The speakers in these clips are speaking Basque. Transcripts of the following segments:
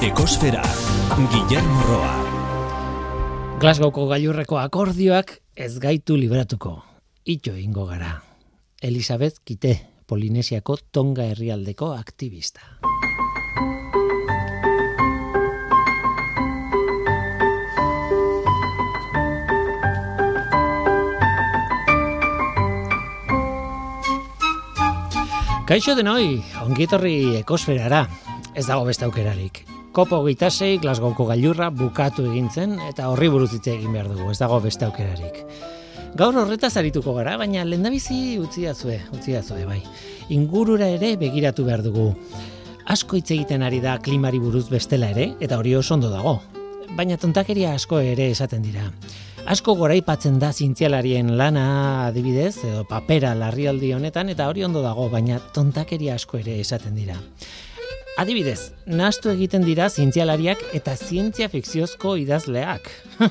Ekosfera, Guillermo Roa. Glasgowko gailurreko akordioak ez gaitu liberatuko. Ito ingo gara. Elizabeth Kite, Polinesiako Tonga herrialdeko aktivista. Kaixo denoi, ongitorri ekosferara, ez dago beste aukerarik. Kopo gitasei Glasgowko gailurra bukatu egintzen eta horri buruz hitz egin behar dugu, ez dago beste aukerarik. Gaur horretaz arituko gara, baina lehendabizi utzi dazue, utzi dazue, bai. Ingurura ere begiratu behar dugu. Asko hitz egiten ari da klimari buruz bestela ere, eta hori oso ondo dago. Baina tontakeria asko ere esaten dira. Asko goraipatzen da zientzialarien lana adibidez, edo papera larrialdi honetan, eta hori ondo dago, baina tontakeria asko ere esaten dira. Adibidez, nahastu egiten dira zientzialariak eta zientzia fikziozko idazleak.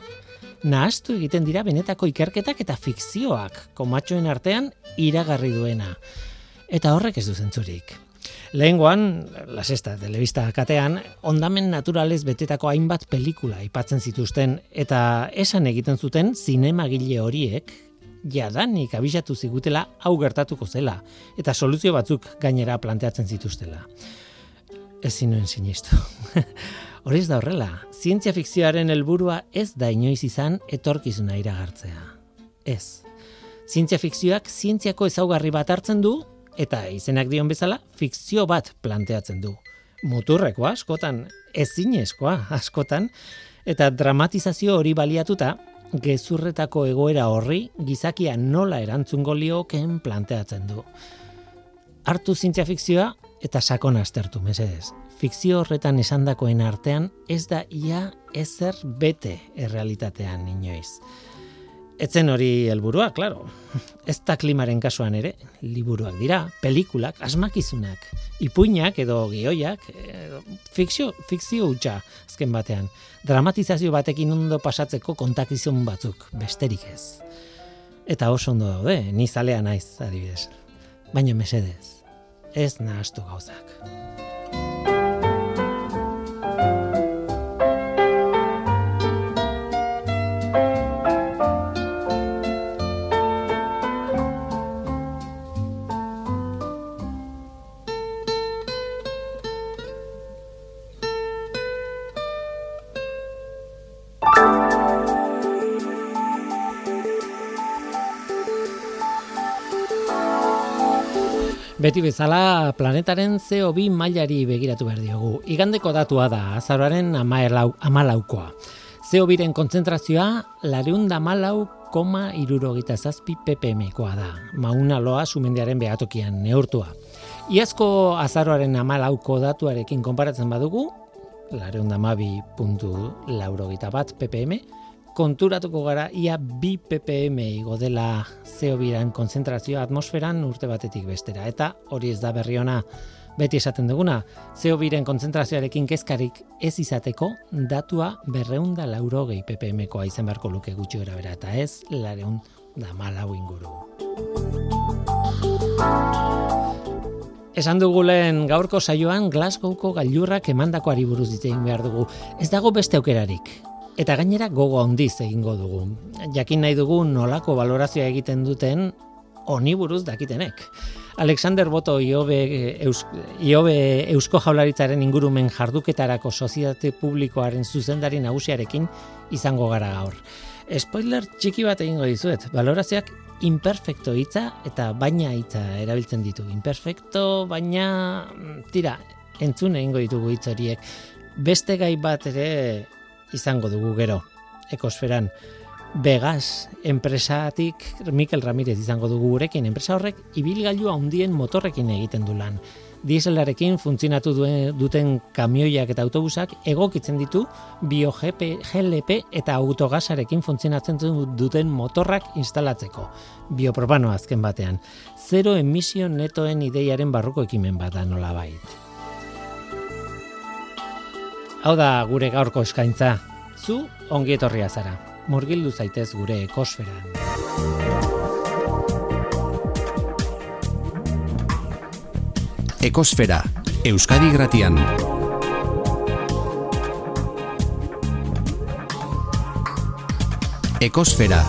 nahastu egiten dira benetako ikerketak eta fikzioak, komatxoen artean iragarri duena. Eta horrek ez du zentzurik. Lehengoan, la sexta, telebista katean, ondamen naturalez betetako hainbat pelikula aipatzen zituzten eta esan egiten zuten zinemagile horiek jadanik abisatu zigutela hau gertatuko zela eta soluzio batzuk gainera planteatzen zituztela. Ez zinuen sinistu. Horiz da horrela, zientzia fikzioaren helburua ez da inoiz izan etorkizuna iragartzea. Ez. Zientzia fikzioak zientziako ezaugarri bat hartzen du eta izenak dion bezala fikzio bat planteatzen du. Muturrekoa askotan, ezinezkoa askotan, eta dramatizazio hori baliatuta, gezurretako egoera horri gizakia nola erantzungo liokeen planteatzen du. Artu zintzia fikzioa eta sakon aztertu, mesedez. Fikzio horretan esandakoen artean ez da ia ezer bete errealitatean inoiz. Etzen hori helburua, claro. Ez da klimaren kasuan ere, liburuak dira, pelikulak, asmakizunak, ipuinak edo gioiak, fikzio, fikzio hutsa azken batean. Dramatizazio batekin ondo pasatzeko kontakizun batzuk, besterik ez. Eta oso ondo daude, ni zalea naiz, adibidez. Baina mesedez, ez nahastu gauzak. Beti bezala planetaren CO2 mailari begiratu behar diogu. Igandeko datua da, azaroaren amalaukoa. CO2-ren kontzentrazioa, lareun da malau koma irurogita zazpi ppm-koa da. Mauna loa sumendiaren behatokian neurtua. Iazko azaroaren amalauko datuarekin konparatzen badugu, lareun da mabi puntu laurogita bat ppm, konturatuko gara ia bi ppm igo dela CO2 konzentrazioa atmosferan urte batetik bestera. Eta hori ez da berri ona beti esaten duguna, CO2 konzentrazioarekin kezkarik ez izateko datua berreunda lauro gehi ppm-koa izan beharko luke gutxi gara bera, eta ez lareun da malau inguru. Esan dugu lehen gaurko saioan Glasgowko gailurrak emandakoari buruz ditzen behar dugu. Ez dago beste aukerarik eta gainera gogo handiz egingo dugu. Jakin nahi dugu nolako valorazioa egiten duten honi buruz dakitenek. Alexander Boto Iobe, Eus, Iobe Eusko Jaularitzaren ingurumen jarduketarako sozietate publikoaren zuzendari nagusiarekin izango gara gaur. Spoiler txiki bat egingo dizuet, valorazioak imperfecto hitza eta baina hitza erabiltzen ditu. Imperfecto, baina tira, entzun egingo ditugu hitz horiek. Beste gai bat ere izango dugu gero ekosferan Vegas enpresatik Mikel Ramirez izango dugu gurekin enpresa horrek ibilgailu handien motorrekin egiten du lan. Dieselarekin funtzionatu duten kamioiak eta autobusak egokitzen ditu BioGP, GLP eta autogasarekin funtzionatzen duten motorrak instalatzeko. Biopropano azken batean. Zero emisio netoen ideiaren barruko ekimen bat da nola Hau da gure gaurko eskaintza. Zu ongi etorria zara. Murgildu zaitez gure ekosferan. Ekosfera, Euskadi Gratian. Ekosfera.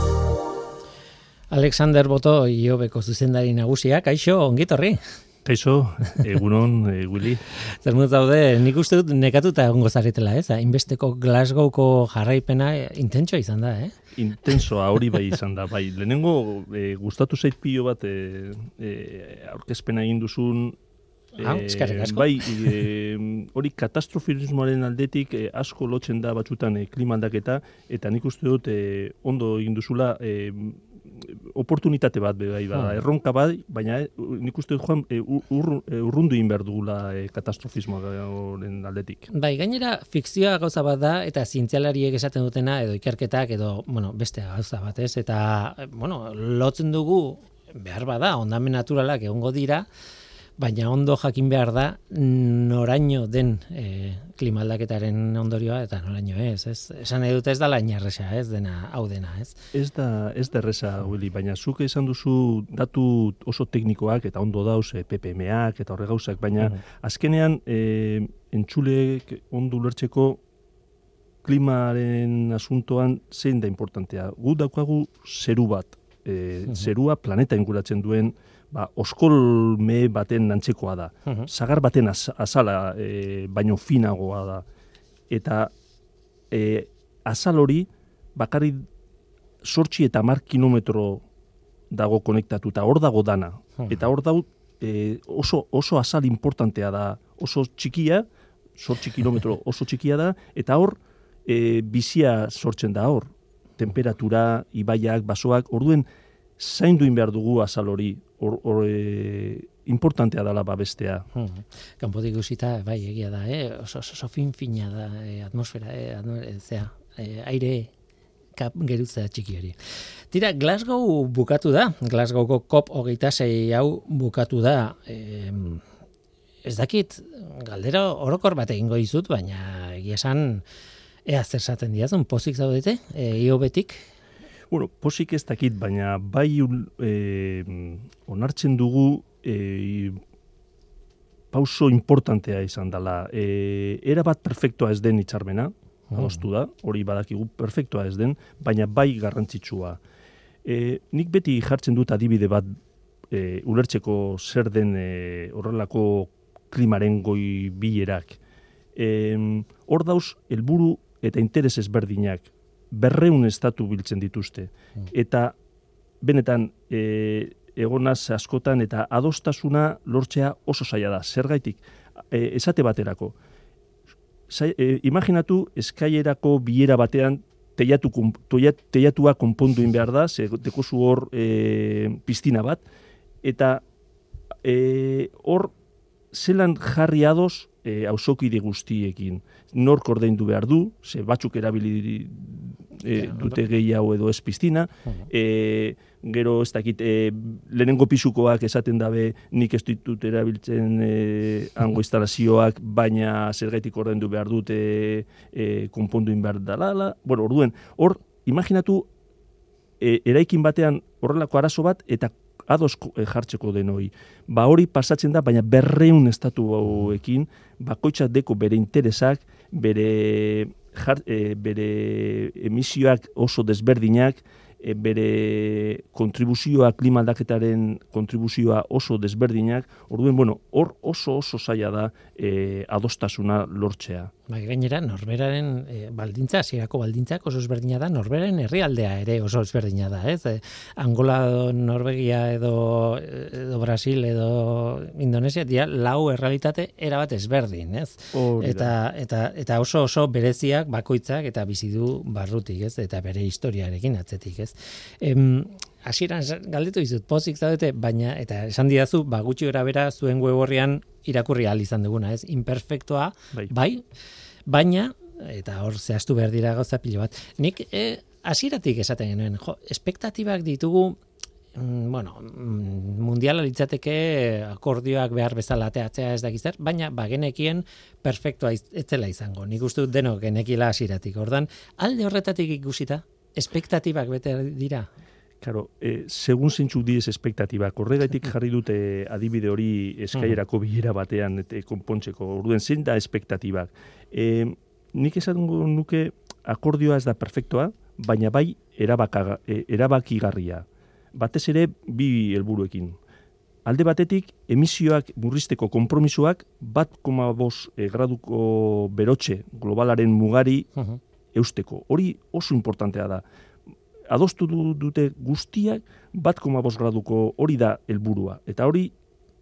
Alexander Boto, iobeko zuzendari nagusia, kaixo, ongitorri. Kaixo, egunon, e, Willy. Zer daude, nik uste dut nekatuta egongo zaretela, ez? Inbesteko Glasgowko jarraipena intentsoa izan da, eh? Intensoa hori bai izan da, bai. Lehenengo e, gustatu zait pilo bat e, e, aurkezpena egin duzun Ah, asko. Bai, hori katastrofismoaren aldetik asko lotzen da batzutan e, klima aldaketa, eta nik uste dut ondo egin duzula e, oportunitate bat bai bada, hmm. erronka bai, baina eh, nik uste dut joan e, ur, e, urrundu inber dugula e, katastrofismoaren aldetik. Bai, gainera fikzioa gauza bat da eta zientzialariek esaten dutena edo ikerketak edo, bueno, beste gauza bat, ez? Eta, bueno, lotzen dugu behar bada, ondamen naturalak egongo dira, baina ondo jakin behar da noraino den e, klimaldaketaren ondorioa eta noraino ez, ez? Esan nahi dute ez da lain ez dena, hau dena, ez? Ez da, ez da erresa, Willy, baina zuk esan duzu datu oso teknikoak eta ondo dauz e, PPM-ak eta horre gauzak, baina mm. azkenean e, entxulek ondo lertzeko klimaren asuntoan zein da importantea. Gu daukagu zeru bat, e, zerua planeta inguratzen duen ba, oskolme baten antzekoa da. Uh Zagar baten azala e, baino finagoa da. Eta e, azal hori bakarri sortxi eta mar kilometro dago konektatuta, hor dago dana. Eta hor dago e, oso, oso azal importantea da, oso txikia, sortxi kilometro oso txikia da, eta hor e, bizia sortzen da hor. Temperatura, ibaiak, basoak, orduen zaindu behar dugu azal hori, or, e, importantea dala babestea. Hmm. Kanpotik guzita, bai, egia da, eh? oso, oso, fin fina da eh, atmosfera, eh? atmosfera, eh, zea, eh, aire kap gerutza txiki hori. Tira, Glasgow bukatu da, Glasgowko COP hogeita zei hau bukatu da, eh, ez dakit, galdera orokor bat egingo izut, baina egia esan, ea zer zaten diazun, pozik zaudete, e, iobetik, Bueno, posik ez dakit, baina bai e, onartzen dugu e, pauso importantea izan dela. E, era bat perfektua ez den itxarmena, mm. adostu da, hori badakigu perfektua ez den, baina bai garrantzitsua. E, nik beti jartzen dut adibide bat e, ulertzeko zer den e, horrelako klimaren goi bilerak. E, hor dauz, helburu eta interes ezberdinak berreun estatu biltzen dituzte. Hmm. Eta benetan e, egonaz askotan eta adostasuna lortzea oso zaila da. Zergaitik, e, esate baterako. Zai, e, imaginatu eskaierako bilera batean teiatu, teiatua konpondu behar da, ze dekozu hor e, piztina bat, eta e, hor zelan jarri ados e, ausokide guztiekin. Nork ordaindu behar du, ze batzuk erabili e, dute gehiago edo ez piztina, e, gero ez dakit, e, lehenengo pisukoak esaten dabe nik ez ditut erabiltzen e, hango instalazioak, baina zergaitik ordaindu behar dute e, konpondu inbehar dalala. Bueno, orduen, hor, imaginatu, e, eraikin batean horrelako arazo bat, eta ados e, jartzeko denoi. Ba hori pasatzen da, baina berreun estatu hauekin, bakoitzak deko bere interesak, bere, jar, e, bere emisioak oso desberdinak, e, bere kontribuzioa klimaldaketaren kontribuzioa oso desberdinak, orduen, bueno, hor oso oso zaila da e, adostasuna lortzea. Bai, gainera, norberaren e, baldintza, zirako baldintzak oso ezberdina da, norberaren herrialdea ere oso ezberdina da, ez? E, Angola, Norvegia edo, edo Brasil edo Indonesia, dia, lau errealitate erabat ezberdin, ez? Eta, eta, eta oso oso bereziak bakoitzak eta bizi du barrutik, ez? Eta bere historiarekin atzetik, ez? Em, hasieran galdetu dizut pozik zaudete baina eta esan didazu ba gutxi bera zuen web horrian irakurri al izan duguna ez imperfektoa bai. bai baina eta hor zehaztu behar dira gauza pilo bat nik e, hasieratik esaten genuen jo espektatibak ditugu mm, bueno, mm, mundiala litzateke akordioak behar bezala ateatzea ez dakiz baina bagenekien perfektua etzela izango. Nik uste dut denok genekila hasieratik. Ordan alde horretatik ikusita, espektatibak bete dira. Claro, eh, segun zeintzuk diez espektatibak, horregaitik jarri dute adibide hori eskaierako bilera batean eta konpontzeko, orduen zeinda da espektatibak. Eh, nik esan nuke akordioa ez da perfektoa, baina bai erabaka, e, erabakigarria. Batez ere bi helburuekin. Alde batetik, emisioak murrizteko konpromisoak bat koma bos e, graduko berotxe globalaren mugari eusteko. Hori oso importantea da. Adostu du- dute guztiak bat koma bos graduko hori da helburua. Eta hori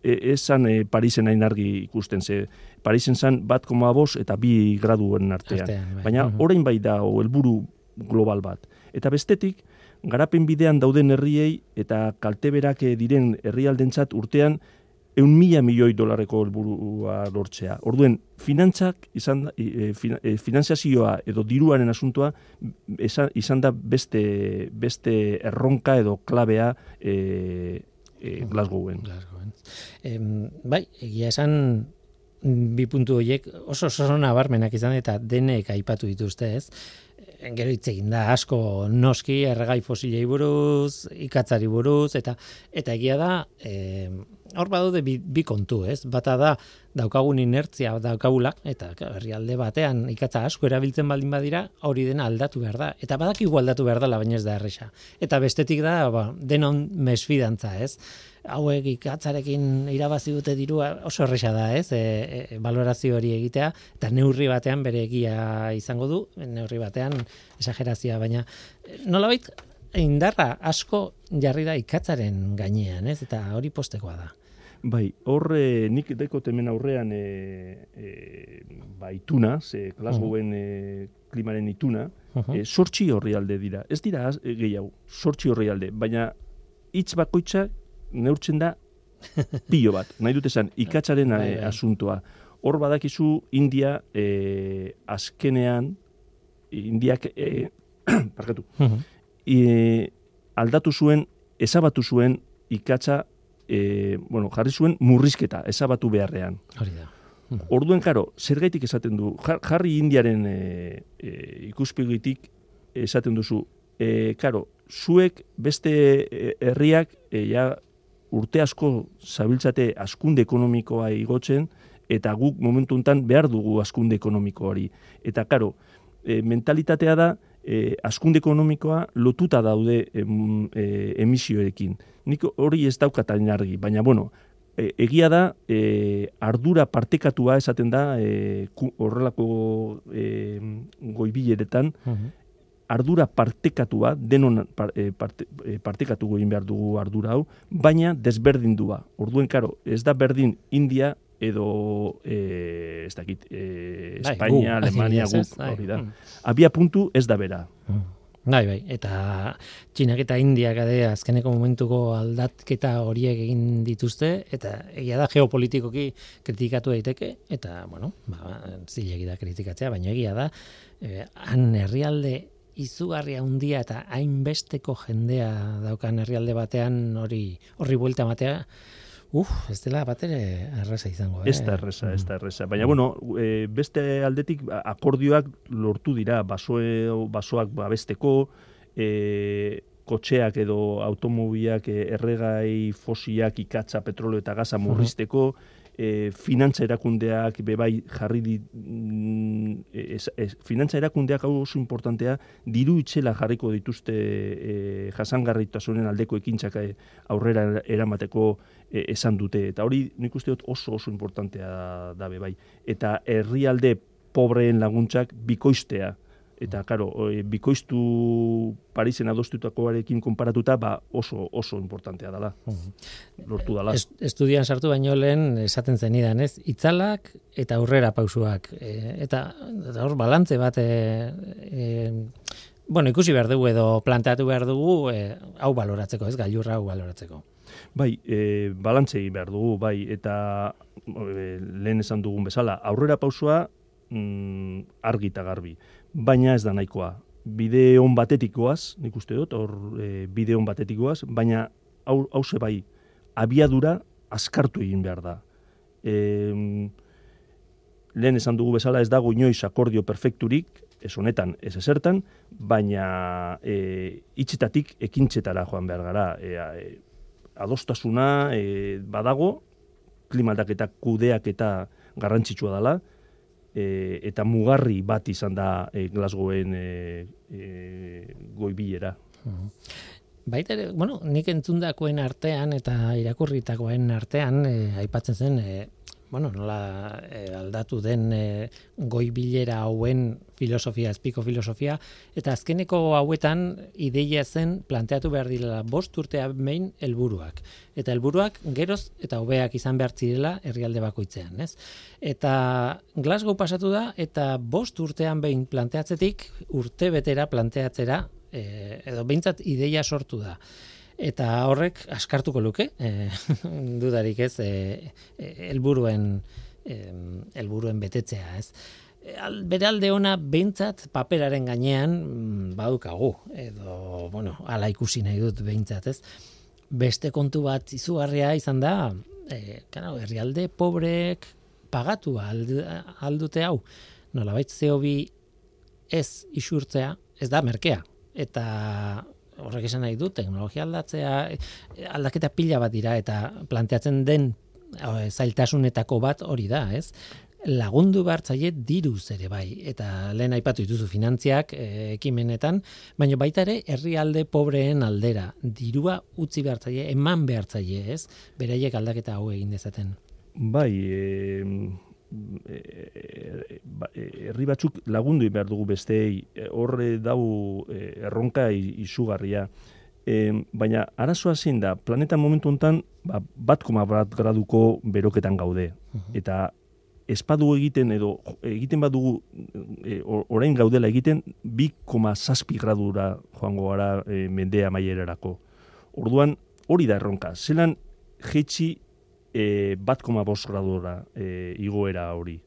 e, esan e, Parisen hain argi ikusten ze. Parisen zan bat koma bos eta bi graduen artean. Artean, bai. Baina Mhm. orain bai da helburu global bat. Eta bestetik, garapen bidean dauden herriei eta kalteberak eh, diren herrialdentzat urtean eun mila milioi dolarreko helburua lortzea. Orduen, finantzak izan, e, fina- e, finanziazioa edo diruaren asuntoa esa- izan da beste, beste erronka edo klabea e, e, Glasgowen. Glasgowen. Em, bai, egia esan bi puntu horiek oso oso nabarmenak izan eta denek aipatu dituzte, ez? Eh, Gero hitz egin da asko noski erregai fosilei buruz, ikatzari buruz eta eta egia da em, hor badaude bi, bi kontu, ez? Bata da daukagun inertzia daukagula eta herrialde batean ikatza asko erabiltzen baldin badira, hori dena aldatu behar da. Eta badakigu aldatu behar dela, baina ez da erresa. Eta bestetik da, ba, denon mesfidantza, ez? hauek ikatzarekin irabazi dute dirua oso erresa da, ez? E, e, valorazio hori egitea eta neurri batean bere egia izango du, neurri batean esagerazioa, baina eh, nolabait indarra asko jarri da ikatzaren gainean, ez? Eta hori postekoa da. Bai, hor eh, nik deko temen aurrean e, e, ba, ituna, ze Glasgowen e, klimaren ituna, Uh e, sortxi horri alde dira. Ez dira az- e, gehiago, sortxi horri alde, baina hitz bakoitza neurtzen da pilo bat. Nahi dut esan, ikatzaren Bai, eh, bai. asuntoa. Hor badakizu India e, azkenean, Indiak, e, parkatu, e, aldatu zuen, ezabatu zuen ikatza, e, bueno, jarri zuen murrizketa, ezabatu beharrean. Hori da. Orduen, karo, zergaitik esaten du, Jar- jarri indiaren e, e, ikuspegitik esaten duzu, e, karo, zuek beste e, herriak e, ja, urte asko zabiltzate askunde ekonomikoa igotzen, eta guk momentu hontan behar dugu askunde ekonomikoari. Eta, karo, e, mentalitatea da, e, askunde ekonomikoa lotuta daude em, e, emisioekin. Nik hori ez daukatain argi, baina, bueno, e, egia da, e, ardura partekatua esaten da, e, ku- horrelako e, goibileretan, ardura partekatua, denon par, e, parte, e, partekatu egin behar dugu ardura hau, baina desberdindua. Orduen, karo, ez da berdin India edo, e, ez dakit, e, Bai, Espainia, gu, Alemania, guk, Bai, hori da. mm. Abia puntu ez da bera. Bai, bai, eta Txinak eta Indiak ade azkeneko momentuko aldatketa horiek egin dituzte, eta egia da geopolitikoki kritikatu daiteke, eta, bueno, ba, zilegi da kritikatzea, baina egia da, eh, han herrialde izugarria handia eta hainbesteko jendea daukan herrialde batean hori horri buelta ematea, uf, ez dela batere erraza izango. Eh? Ez da erresa, ez da erresa. Baina, bueno, e, beste aldetik akordioak lortu dira, basoe, basoak babesteko, e, kotxeak edo automobiak e, erregai fosiak ikatza, petrolio eta gaza murrizteko, e, finantza erakundeak bebai jarri di, mm, ez, ez, finantza erakundeak hau oso importantea, diru itxela jarriko dituzte e, jasangarritasunen aldeko ekintzak e, aurrera eramateko e, esan dute. Eta hori nik uste dut oso oso importantea da bebai. Eta herrialde pobreen laguntzak bikoiztea. Eta, karo, e, bikoiztu Parisen adostutakoarekin konparatuta, ba oso oso importantea dela. Lortu dela. Es, estudian sartu baino lehen esaten zenidan, ez? Itzalak eta aurrera pausuak. E, eta, eta hor balantze bat e, e, bueno, ikusi behar dugu edo planteatu behar dugu e, hau baloratzeko, ez? Gailurra hau baloratzeko. Bai, e, balantze egin behar dugu, bai, eta e, lehen esan dugun bezala, aurrera pausua mm, argi eta garbi, baina ez da nahikoa. Bide on batetikoaz, nik uste dut, hor e, bide on batetikoaz, baina hau, hause bai, abiadura askartu egin behar da. E, lehen esan dugu bezala ez dago inoiz akordio perfekturik, ez honetan, ez esertan, baina e, itxetatik ekintzetara joan behar gara. E, e, adostasuna e, badago, klimaldaketa kudeak eta garrantzitsua dela, e, eta mugarri bat izan da e, Glasgowen e, e, goibilera. Baita ere, bueno, nik entzundakoen artean eta irakurritakoen artean e, aipatzen zen e, bueno, nola e, aldatu den e, goi bilera hauen filosofia, espiko filosofia, eta azkeneko hauetan ideia zen planteatu behar direla bost urtea behin helburuak. Eta helburuak geroz eta hobeak izan behar zirela herrialde bakoitzean, ez? Eta Glasgow pasatu da, eta bost urtean behin planteatzetik urte betera planteatzera, e, edo behintzat ideia sortu da eta horrek askartuko luke, e, dudarik ez, eh, helburuen e, helburuen betetzea, ez. Al, bere alde ona behintzat paperaren gainean mm, badukagu, edo, bueno, ala ikusi nahi dut behintzat, ez. Beste kontu bat izugarria izan da, e, kana, herrialde pobreek pagatu aldute hau, nola baitz bi ez isurtzea, ez da merkea, eta horrek esan nahi du, teknologia aldatzea, aldaketa pila bat dira, eta planteatzen den eh, zailtasunetako bat hori da, ez? lagundu behartzaile diruz ere bai. Eta lehen aipatu dituzu finantziak e, ekimenetan baina baita ere herrialde pobreen aldera dirua utzi behartzaile eman behartzaile ez? Beraiek aldaketa hau egin dezaten. Bai e, herri batzuk lagundu behar dugu besteei horre dau erronka izugarria. E, baina arazoa zein da, planeta momentu hontan ba, bat koma bat graduko beroketan gaude. Eta espadu egiten edo egiten badugu e, orain gaudela egiten bi koma zazpi gradura joango gara e, mendea maierarako. Orduan hori da erronka. Zelan jetxi e, bat koma bost gradura e, igoera hori.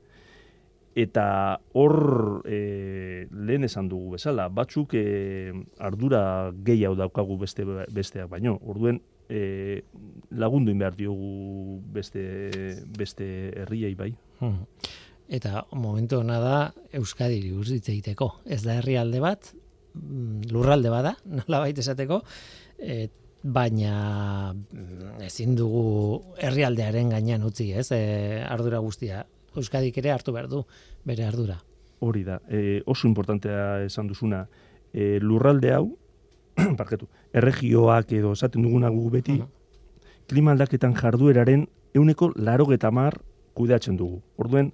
Eta hor e, lehen esan dugu bezala, batzuk e, ardura gehiago daukagu beste, besteak baino. Orduen e, lagundu behar diogu beste, beste herriei bai. Hmm. Eta momentu hona da Euskadi hitz egiteko. Ez da herrialde bat, mm, lurralde bada, nola baita esateko, e, baina mm, ezin dugu herrialdearen gainean utzi, ez? E, ardura guztia Euskadik ere hartu behar du bere ardura. Hori da, e, oso importantea esan duzuna, e, lurralde hau, parketu, erregioak edo esaten duguna gu beti, uh klima aldaketan jardueraren euneko laro mar kudeatzen dugu. Orduen,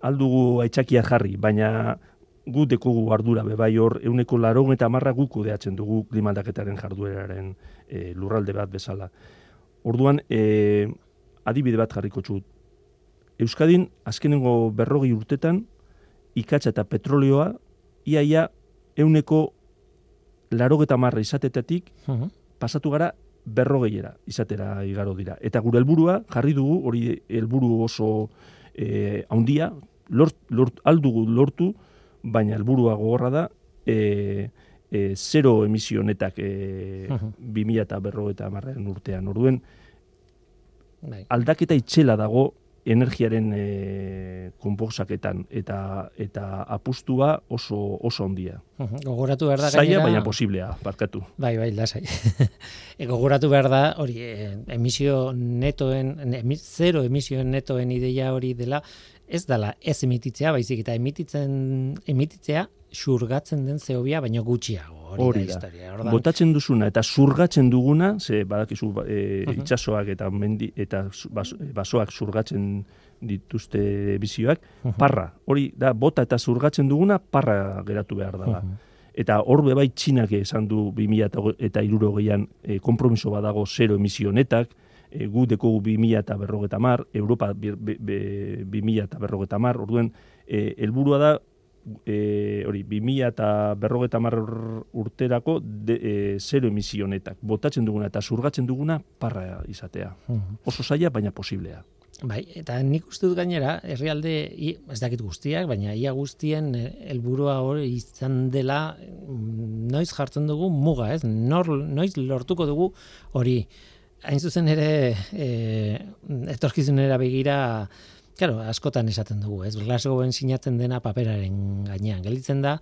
aldugu aitzakia jarri, baina gu dekogu ardura bebai hor euneko laro eta marra gu kudeatzen dugu klimaldaketaren jardueraren e, lurralde bat bezala. Orduan, e, adibide bat jarriko txut. Euskadin, azkenengo berrogi urtetan, ikatza eta petrolioa, iaia euneko laro marra izatetatik, pasatu gara berrogeiera izatera igaro dira. Eta gure helburua jarri dugu, hori helburu oso e, haundia, lort, lort, aldugu lortu, baina helburua gogorra da e, e, zero emisionetak e, uh -huh. 2000 eta berro eta marrean urtean. Orduen, bai. aldaketa itxela dago energiaren e, konposaketan eta eta apustua oso oso ondia. Uh -huh. Gogoratu behar da gainera... baina posiblea, barkatu. Bai, bai, lasai. e, gogoratu behar da, hori, e, emisio netoen, emis, zero emisioen netoen ideia hori dela, ez dala ez emititzea, baizik eta emititzen emititzea xurgatzen den zeobia baino gutxiago. Hori, da, historia. Botatzen duzuna eta xurgatzen duguna, ze badakizu e, itsasoak eta mendi eta basoak xurgatzen dituzte bizioak, parra. Hori da bota eta xurgatzen duguna parra geratu behar da. Eta hor bai txinak esan du 2000 eta irurogeian e, kompromiso badago zero emisionetak, e, gu dekogu 2000 eta berrogeta mar, Europa 2000 eta berrogeta mar, orduen, e, helburua da, e, hori, 2000 eta berrogeta mar urterako de, e, zero emisionetak, botatzen duguna eta zurgatzen duguna parra izatea. Oso zaila, baina posiblea. Bai, eta nik uste dut gainera, herrialde, ez dakit guztiak, baina ia guztien helburua hori izan dela, mm, noiz jartzen dugu muga, ez? Nor, noiz lortuko dugu hori hain zuzen ere e, etorkizunera begira claro, askotan esaten dugu, ez? Glasgowen sinatzen dena paperaren gainean. Gelditzen da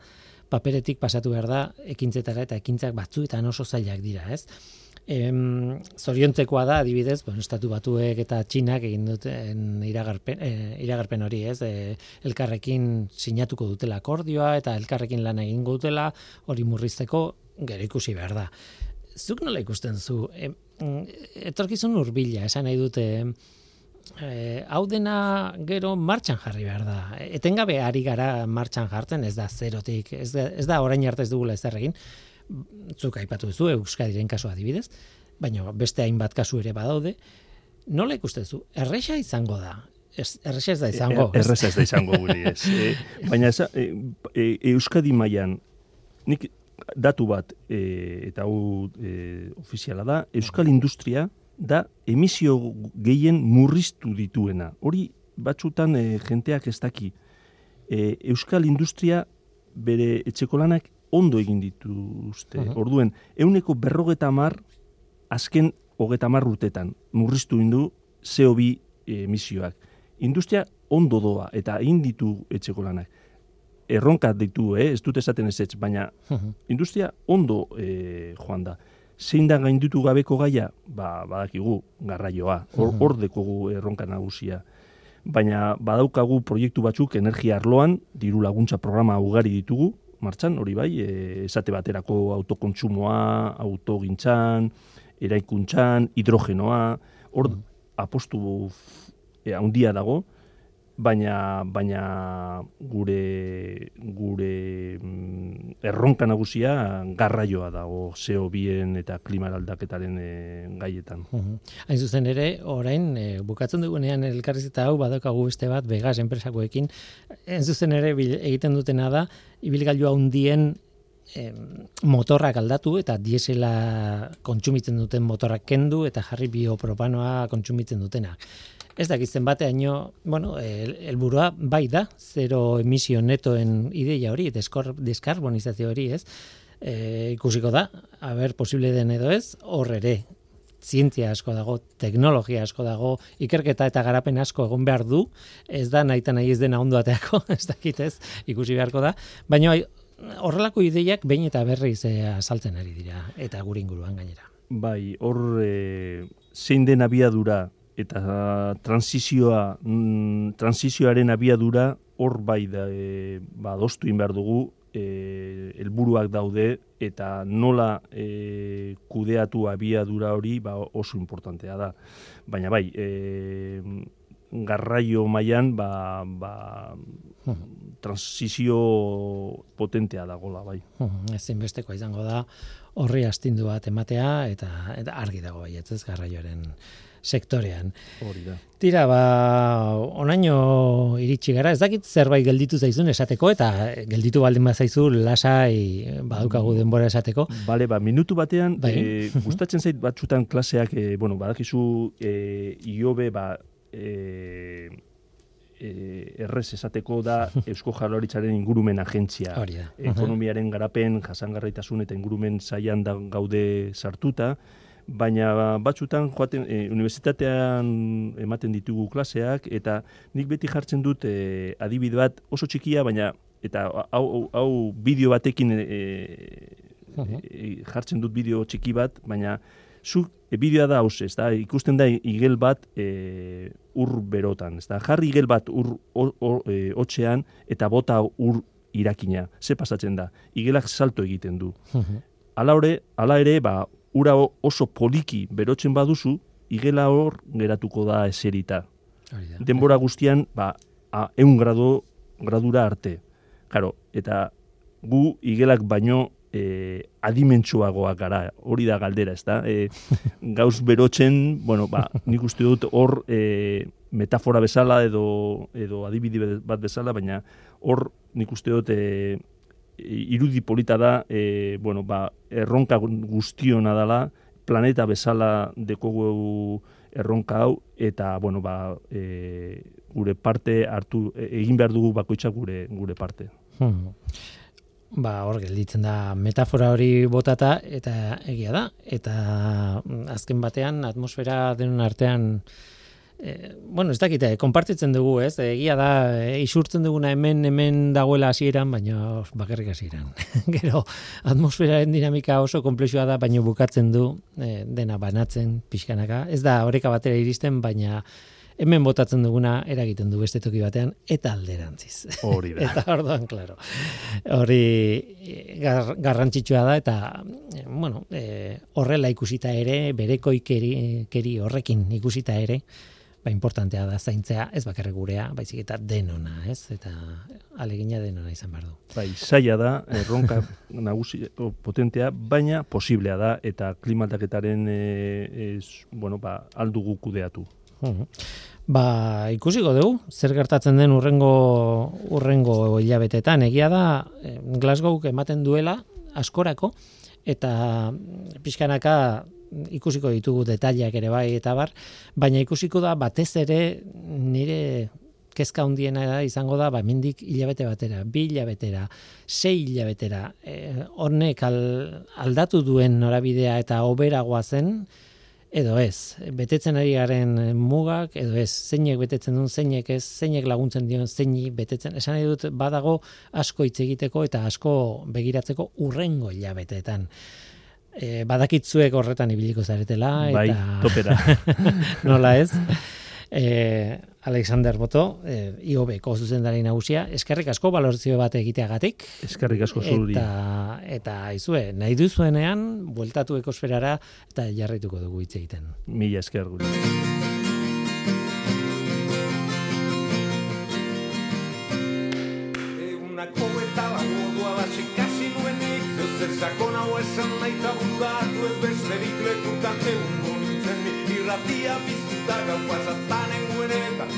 paperetik pasatu behar da ekintzetara eta ekintzak batzuetan oso zailak dira, ez? Em, zoriontzekoa da, adibidez, bueno, estatu batuek eta txinak egin duten iragarpen, e, iragarpen hori, ez? E, elkarrekin sinatuko dutela akordioa eta elkarrekin lan egingo dutela hori murrizteko gero ikusi behar da. Zuk nola ikusten zu? E, etorkizun urbila, esan nahi dute, e, hau dena gero martxan jarri behar da. Etengabe ari gara martxan jartzen, ez da zerotik, ez da, ez da orain arte ez dugula ez egin, zuk aipatu duzu Euskadiren kasua adibidez, baina beste hainbat kasu ere badaude, nola ikusten zu? Erresa izango da. Erresa ez da izango. E, erresa ez da izango guri, ez. E, baina ez, e, e, Euskadi mailan nik datu bat e, eta hau e, ofiziala da, Euskal Industria da emisio gehien murriztu dituena. Hori batzutan e, jenteak ez daki. E, Euskal Industria bere etxeko lanak ondo egin dituzte. Uh Orduen, euneko berrogeta mar, azken hogeta mar urtetan, murriztu indu CO2 emisioak. Industria ondo doa, eta egin ditu etxeko lanak. Erronkat ditu, eh? ez dut esaten ez baina industria ondo eh, joan da. Zein da gainditu gabeko gaia? Ba, badakigu, garraioa, hor, hor dekogu erronka nagusia. Baina badaukagu proiektu batzuk energia arloan, diru laguntza programa ugari ditugu, martxan, hori bai, e, esate baterako autokontsumoa, autogintzan, eraikuntzan, hidrogenoa, hor mm. apostu e, handia dago, baina baina gure gure mm, erronka nagusia garraioa dago zeo bien eta klima aldaketaren e, gaietan. Hain zuzen ere, orain e, bukatzen dugunean elkarrizeta hau badaukagu beste bat Vegas enpresakoekin. Hain zuzen ere egiten dutena da ibilgailua hundien motorrak aldatu eta diesela kontsumitzen duten motorrak kendu eta jarri biopropanoa kontsumitzen dutenak ez dakit zenbateaino, bueno, helburua el bai da, zero emisio netoen ideia hori, deskarbonizazio hori, ez? E, ikusiko da, haber posible den edo ez, hor ere, zientzia asko dago, teknologia asko dago, ikerketa eta garapen asko egon behar du, ez da nahi nahi ez dena ondo ez dakit ez, ikusi beharko da, baina horrelako ideiak behin eta berriz e, azaltzen ari dira, eta gure inguruan gainera. Bai, hor e, zein den abiadura eta transizioa mm, transizioaren abiadura hor bai da e, ba dostu in behar dugu e, helburuak daude eta nola e, kudeatu abiadura hori ba oso importantea da. Baina bai e, garraio mailan ba, ba transizio potentea dagola bai. Ezin bestekoa izango da horri astindu bat ematea eta, eta argi dago baietz ez garraioaren sektorean. Hori da. Tira, ba, onaino iritsi gara, ez dakit zerbait gelditu zaizun esateko, eta gelditu baldin bat zaizu lasai badukagu denbora esateko. Bale, ba, minutu batean, bai. e, gustatzen zait batzutan klaseak, e, bueno, badakizu e, iobe, ba, e, e, errez esateko da Eusko Jaurlaritzaren ingurumen agentzia. Ekonomiaren garapen, jasangarraitasun eta ingurumen zaian da gaude sartuta, baina batzutan joaten e, unibertsitatean ematen ditugu klaseak eta nik beti jartzen dut e, adibide bat oso txikia baina eta hau, hau, bideo batekin e, e, jartzen dut bideo txiki bat baina zu e, bideoa da haus ez da ikusten da igel bat e, ur berotan ez da jarri igel bat ur hotxean eta bota ur irakina. Ze pasatzen da? Igelak salto egiten du. Hala hala ere, ba, ura oso poliki berotzen baduzu, igela hor geratuko da eserita. Denbora guztian, ba, a, eun grado, gradura arte. Claro, eta gu igelak baino e, adimentsuagoak gara, hori da galdera, ez da? E, gauz berotzen, bueno, ba, nik uste dut hor e, metafora bezala edo, edo adibide bat bezala, baina hor nik uste dut e, irudi polita da, e, bueno, ba, erronka guztiona dela, planeta bezala dekogu erronka hau, eta, bueno, ba, e, gure parte hartu, e, egin behar dugu bakoitzak gure, gure parte. Hmm. Ba, hor gelditzen da metafora hori botata, eta egia da, eta mm, azken batean atmosfera denun artean e, bueno, ez dakite, konpartitzen dugu, ez? Egia da, e, isurtzen duguna hemen hemen dagoela hasieran, baina bakarrik hasieran. Gero, atmosferaren dinamika oso komplexua da, baina bukatzen du e, dena banatzen pixkanaka. Ez da, horreka batera iristen, baina hemen botatzen duguna eragiten du beste toki batean eta alderantziz. Hori da. eta orduan, claro. Hori gar, garrantzitsua da eta bueno, e, horrela ikusita ere, bereko ikeri horrekin ikusita ere, ba importantea da zaintzea, ez bakarrik gurea, baizik eta denona, ez? Eta alegina denona izan behar du. Bai, saia da, erronka nagusi potentea, baina posiblea da eta klimataketaren eh es, bueno, ba, aldugu kudeatu. Ba, ikusiko dugu, zer gertatzen den urrengo urrengo hilabetetan. Egia da, eh, Glasgow ematen duela askorako, eta pixkanaka ikusiko ditugu detaileak ere bai eta bar, baina ikusiko da batez ere nire kezka hundiena da izango da ba mindik hilabete batera, bi hilabetera, sei hilabetera, e, hornek aldatu duen norabidea eta oberagoa zen, edo ez, betetzen ari garen mugak, edo ez, zeinek betetzen duen, zeinek ez, zeinek laguntzen dion, zeinik betetzen, esan nahi dut badago asko hitz egiteko eta asko begiratzeko urrengo hilabeteetan. E, badakitzuek horretan ibiliko zaretela. Bai, eta... topera. Nola ez? e, Alexander Boto, e, IOB-ko zuzendari nagusia, eskerrik asko balorzio bat egiteagatik. Eskerrik asko zuri. Eta, eta izue, nahi duzuenean, bueltatu ekosferara eta jarrituko dugu hitz egiten. Mila esker guri. Eta bundatu ez besterik lekutan egun nintzen. Irratia biztuta gau pasatan enguen eta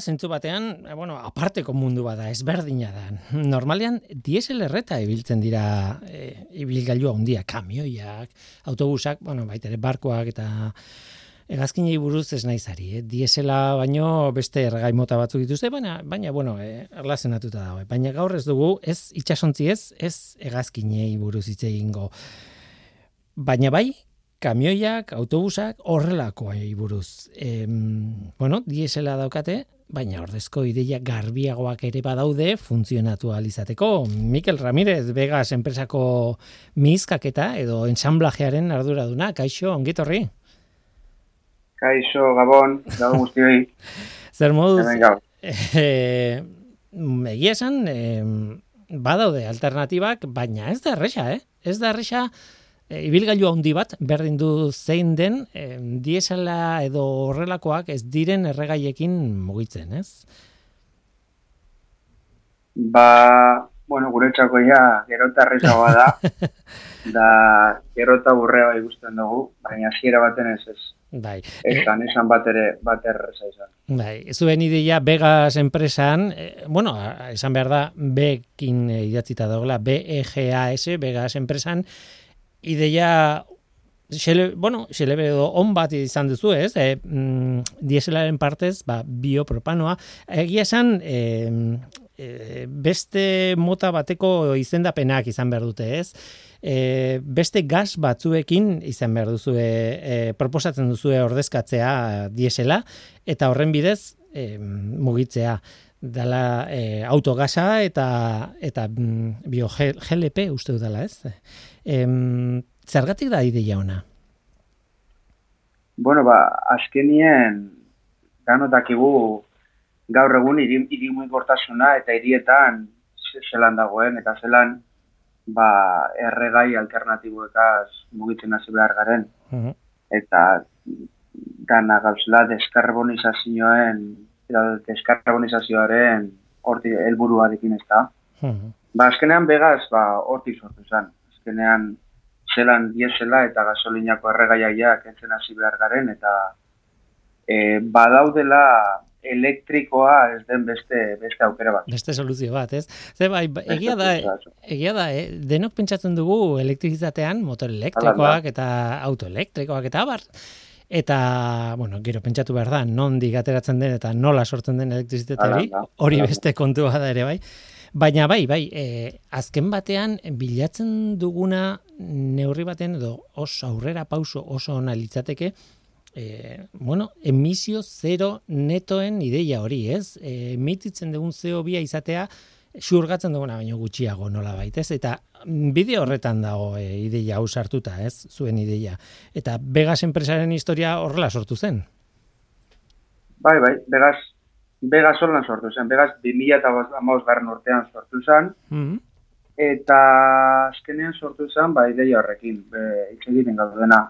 zentzu batean, eh, bueno, aparteko mundu bada, ezberdina da. Normalean diesel erreta ibiltzen dira e, ibilgailu handia, kamioiak, autobusak, bueno, baita ere barkoak eta hegazkinei buruz ez naizari, eh? diesela baino beste ergai mota batzuk dituzte, baina baina bueno, eh, erlazionatuta dago. Baina gaur ez dugu ez itsasontzi ez, ez hegazkinei buruz hitz egingo. Baina bai, kamioiak, autobusak horrelakoai buruz. Em, bueno, diesela daukate, baina ordezko ideia garbiagoak ere badaude funtzionatu ahal izateko. Mikel Ramirez, Vegas enpresako mizkaketa edo ensamblajearen arduraduna, kaixo, ongitorri? Kaixo, Gabon, gabon guztioi. Zer moduz, eh, egia esan, eh, badaude alternatibak, baina ez da erresa, eh? Ez da erresa, e, ibilgailu handi bat, berdin du zein den, e, diesela edo horrelakoak ez diren erregaiekin mugitzen, ez? Ba, bueno, guretzako ja, gerota errezagoa da. da, gerota burrea bai gusten dugu, baina hasiera baten ez ez. Bai. Esan, esan bat ere, bat erreza izan. Bai, zuen ideia Vegas enpresan, eh, bueno, esan behar da, Bekin eh, idatzita dagoela, B-E-G-A-S, Vegas enpresan, ideia, xele, bueno, xelebe edo on bat izan duzu, ez? E, mm, dieselaren partez, ba, biopropanoa. Egia esan, e, e, beste mota bateko izendapenak izan behar dute, ez? E, beste gas batzuekin izan behar duzu e, proposatzen duzue ordezkatzea diesela eta horren bidez e, mugitzea dala e, autogasa eta eta mm, bio GLP uste dut dela, ez? Em, zergatik da ideia ona? Bueno, ba, azkenien, danotakigu gaur egun iri, irimuikortasuna eta hirietan ze- zelan dagoen, eta zelan ba, erregai alternatiboekaz mugitzen hasi behar garen. Mhm. eta dana gauzela deskarbonizazioen edo deskarbonizazioaren horti helburuarekin ez da. Mhm. Ba, azkenean begaz, ba, hortik sortu zen. Azkenean, zelan diesela eta gasolinako erregaiaiak entzen hasi behar garen, eta e, badaudela elektrikoa ez den beste beste aukera bat. Beste soluzio bat, ez? Ze bai, ba- egia da, egia da, eh? denok pentsatzen dugu elektrizitatean motor elektrikoak eta auto elektrikoak eta abar. Eta, bueno, gero pentsatu behar da, nondik ateratzen den eta nola sortzen den elektrizitatea hori, hori beste kontua da ere bai. Baina bai, bai, e, azken batean bilatzen duguna neurri baten edo oso aurrera pauso oso ona litzateke, e, bueno, emisio zero netoen ideia hori, ez? E, emititzen dugun CO2 izatea xurgatzen duguna baino gutxiago nola baitez, eta bideo horretan dago e, ideia hau sartuta, ez? Zuen ideia. Eta Vegas enpresaren historia horrela sortu zen. Bai, bai, begaz, begaz holan sortu zen. Begaz 2008 garren urtean sortu zen, Mm eta azkenean sortu zen, ba, ideia horrekin, hitz egiten gaudena,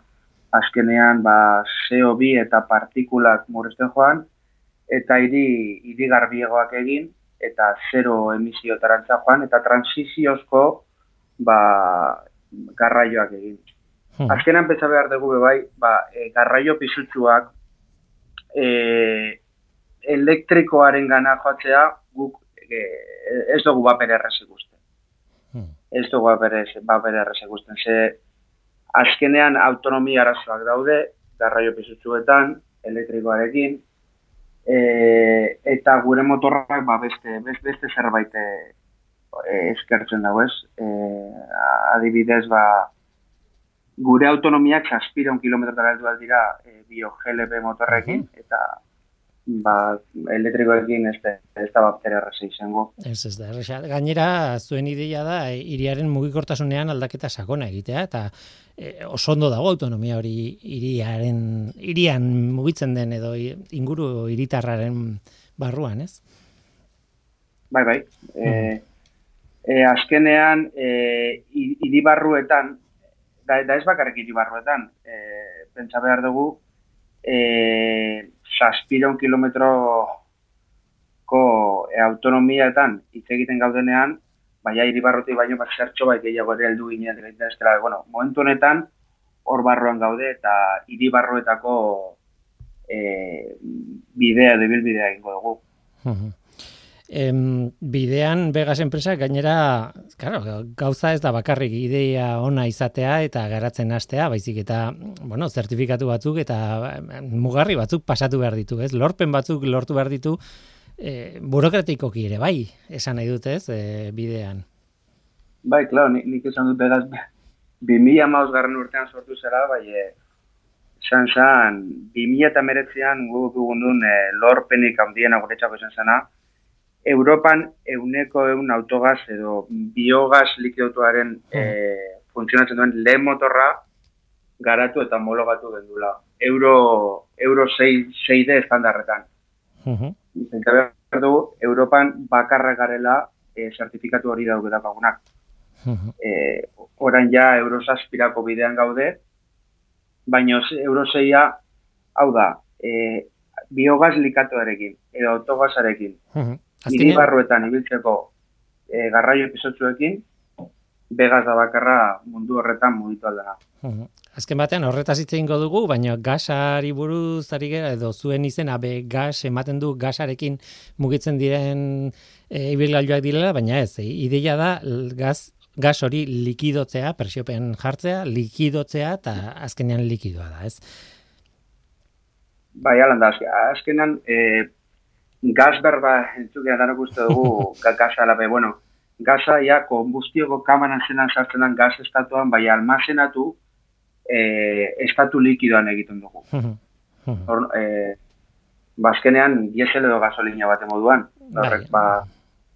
azkenean, ba, CO2 eta partikulak murrizten joan, eta hiri, hiri garbiegoak egin, eta zero emisiotarantza joan, eta transiziozko, ba, garraioak egin. Hmm. Azkenean pentsa behar dugu bai, ba, e, garraio pisutsuak e, elektrikoaren gana joatzea guk e, ez dugu bapere errez ikusten. Hmm. Ez dugu bapere errez ikusten. Ze azkenean autonomia arazoak daude, garraio pisutsuetan, elektrikoarekin, e, eta gure motorrak ba, beste, beste, beste zerbait e, eskertzen dago ez. E, adibidez, ba, gure autonomiak zazpiron kilometrotara heldu dira e, bio GLP motorrekin, eta ba, elektrikoekin ez, ez da baptere erreza izango. Ez, ez da, erresa. Gainera, zuen ideia da, e, hiriaren mugikortasunean aldaketa sakona egitea, eta e, oso ondo dago autonomia hori hiriaren, hirian mugitzen den edo inguru hiritarraren barruan, ez? Bai, bai. E, e, azkenean, e, hi- hiribarruetan, da, da ez bakarrik hiribarruetan, e, pentsa behar dugu, e, saspiron kilometroko e, autonomiaetan hitz egiten gaudenean, baina hiribarrutik baino bat zertxo bai gehiago ere heldu ez dela, bueno, momentu honetan hor barruan gaude eta hiribarruetako e, bidea, debilbidea egingo dugu. Em, bidean Vegas enpresa gainera, claro, gauza ez da bakarrik ideia ona izatea eta garatzen hastea, baizik eta, bueno, zertifikatu batzuk eta mugarri batzuk pasatu behar ditu, ez? Lorpen batzuk lortu behar ditu, e, burokratikoki ere, bai, esan nahi dut, ez, e, bidean. Bai, klaro, nik, nik esan dut beraz, 2000 maus garren urtean sortu zera, bai, e, izan zen, 2008an guk duen e, lorpenik handiena guretzako izan zena, Europan euneko eun autogaz edo biogaz likidotuaren e, funtzionatzen duen lehen motorra garatu eta homologatu gendula. Euro, euro 6, 6D estandarretan. Mhm. Eta behar du, Europan bakarra garela e, zertifikatu hori dauke dakagunak. Mhm. E, orain ja euro zazpirako bidean gaude, baina euro 6a, hau da, e, biogaz likatuarekin, edo autogazarekin, Mhm. hiri Azkenean, barruetan ibiltzeko e, garraio episotzuekin, begaz da bakarra mundu horretan mugitu aldera. Mhm. Azken batean horretaz hitz egingo dugu, baina gasari buruz ari gera edo zuen izena be gas ematen du gasarekin mugitzen diren e, ibilgailuak direla, baina ez, e, ideia da l- gas hori likidotzea, presiopen jartzea, likidotzea eta azkenean likidoa da, ez? Bai, alan da, azke- azkenan, e, gaz berba entzukean danok uste dugu ga- gaza alabe, bueno, gaza ja konbustioko kamaran zenan sartzen den gaz estatuan, bai almazenatu e, estatu likidoan egiten dugu. Hor, e, bazkenean diesel edo gasolina bate moduan. Bai. Horrek, ba,